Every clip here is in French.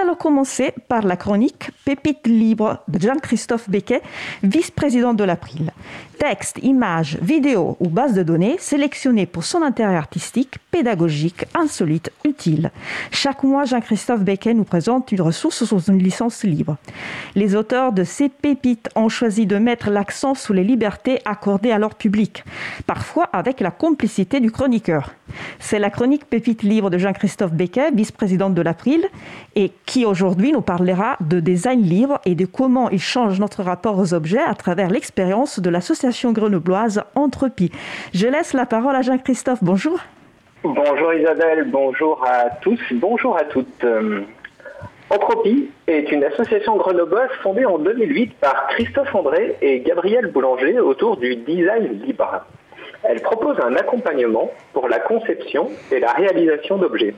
allons commencer par la chronique Pépite libre de Jean-Christophe Becquet, vice-président de l'April. Texte, images, vidéos ou bases de données sélectionnées pour son intérêt artistique, pédagogique, insolite, utile. Chaque mois, Jean-Christophe Becquet nous présente une ressource sous une licence libre. Les auteurs de ces pépites ont choisi de mettre l'accent sur les libertés accordées à leur public, parfois avec la complicité du chroniqueur. C'est la chronique Pépite libre de Jean-Christophe Becquet, vice-président de l'April, et qui aujourd'hui nous parlera de design libre et de comment il change notre rapport aux objets à travers l'expérience de l'association grenobloise Entropie. Je laisse la parole à Jean-Christophe. Bonjour. Bonjour Isabelle, bonjour à tous, bonjour à toutes. Euh, Entropie est une association grenobloise fondée en 2008 par Christophe André et Gabriel Boulanger autour du design libre. Elle propose un accompagnement pour la conception et la réalisation d'objets.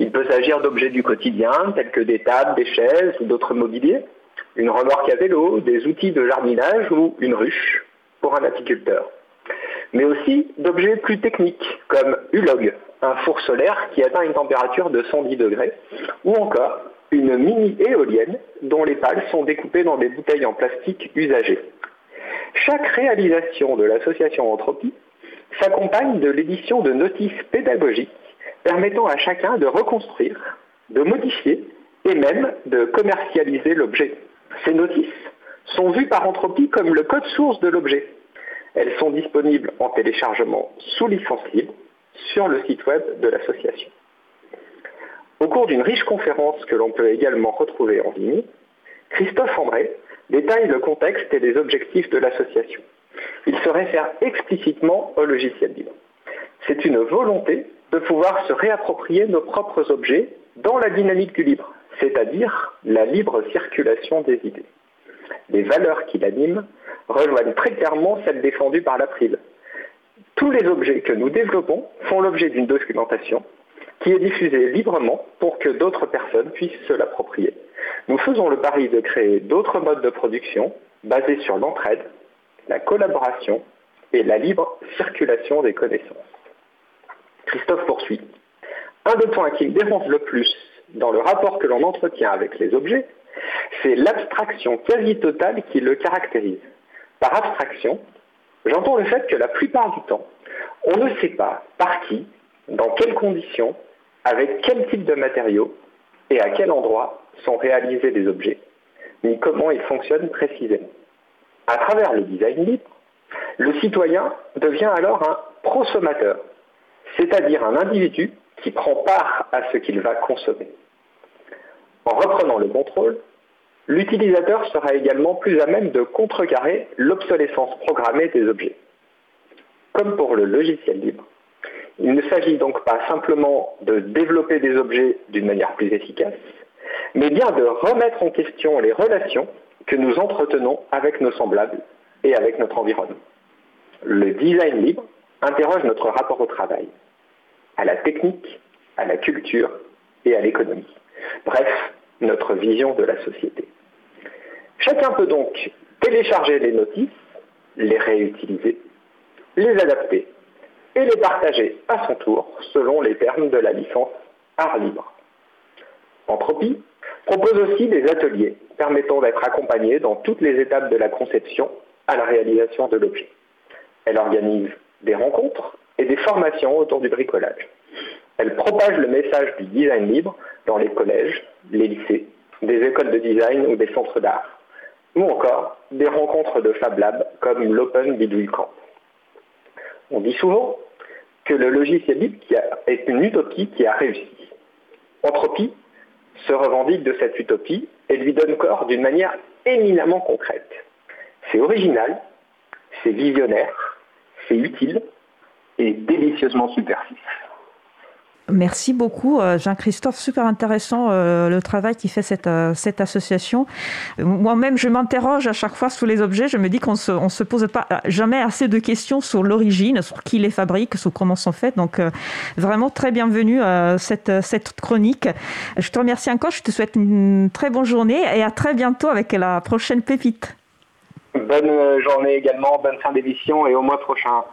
Il peut s'agir d'objets du quotidien, tels que des tables, des chaises ou d'autres mobiliers, une remorque à vélo, des outils de jardinage ou une ruche pour un apiculteur. Mais aussi d'objets plus techniques, comme Ulog, un four solaire qui atteint une température de 110 degrés, ou encore une mini éolienne dont les pales sont découpées dans des bouteilles en plastique usagées. Chaque réalisation de l'association Entropie s'accompagne de l'édition de notices pédagogiques permettant à chacun de reconstruire, de modifier et même de commercialiser l'objet. Ces notices sont vues par Entropie comme le code source de l'objet. Elles sont disponibles en téléchargement sous licence libre sur le site web de l'association. Au cours d'une riche conférence que l'on peut également retrouver en ligne, Christophe André détaille le contexte et les objectifs de l'association. Il se réfère explicitement au logiciel libre. C'est une volonté de pouvoir se réapproprier nos propres objets dans la dynamique du libre, c'est-à-dire la libre circulation des idées. Les valeurs qui l'animent rejoignent très clairement celles défendues par l'April. Tous les objets que nous développons font l'objet d'une documentation qui est diffusée librement pour que d'autres personnes puissent se l'approprier. Nous faisons le pari de créer d'autres modes de production basés sur l'entraide, la collaboration et la libre circulation des connaissances. Christophe poursuit. Un des points qui me dérange le plus dans le rapport que l'on entretient avec les objets, c'est l'abstraction quasi totale qui le caractérise. Par abstraction, j'entends le fait que la plupart du temps, on ne sait pas par qui, dans quelles conditions, avec quel type de matériaux et à quel endroit sont réalisés les objets, ni comment ils fonctionnent précisément. À travers le design libre, le citoyen devient alors un prosommateur, c'est-à-dire un individu qui prend part à ce qu'il va consommer. En reprenant le contrôle, l'utilisateur sera également plus à même de contrecarrer l'obsolescence programmée des objets. Comme pour le logiciel libre, il ne s'agit donc pas simplement de développer des objets d'une manière plus efficace, mais bien de remettre en question les relations que nous entretenons avec nos semblables et avec notre environnement. Le design libre interroge notre rapport au travail, à la technique, à la culture et à l'économie. Bref, notre vision de la société. Chacun peut donc télécharger les notices, les réutiliser, les adapter et les partager à son tour selon les termes de la licence Art Libre. Entropie propose aussi des ateliers permettant d'être accompagné dans toutes les étapes de la conception à la réalisation de l'objet. Elle organise des rencontres et des formations autour du bricolage. Elle propage le message du design libre dans les collèges, les lycées, des écoles de design ou des centres d'art, ou encore des rencontres de Fab Lab comme l'Open Bidouille Camp. On dit souvent que le logiciel libre est une utopie qui a réussi. Entropie se revendique de cette utopie et lui donne corps d'une manière éminemment concrète. C'est original, c'est visionnaire, utile et délicieusement subversif. Merci beaucoup, euh, Jean-Christophe. Super intéressant euh, le travail qui fait cette, euh, cette association. Moi-même, je m'interroge à chaque fois sur les objets. Je me dis qu'on se, se pose pas jamais assez de questions sur l'origine, sur qui les fabrique, sur comment sont faits. Donc, vraiment très bienvenue cette, cette chronique. Je te remercie encore. Je te souhaite une très bonne journée et à très bientôt avec la prochaine pépite. Bonne journée également, bonne fin d'édition et au mois prochain.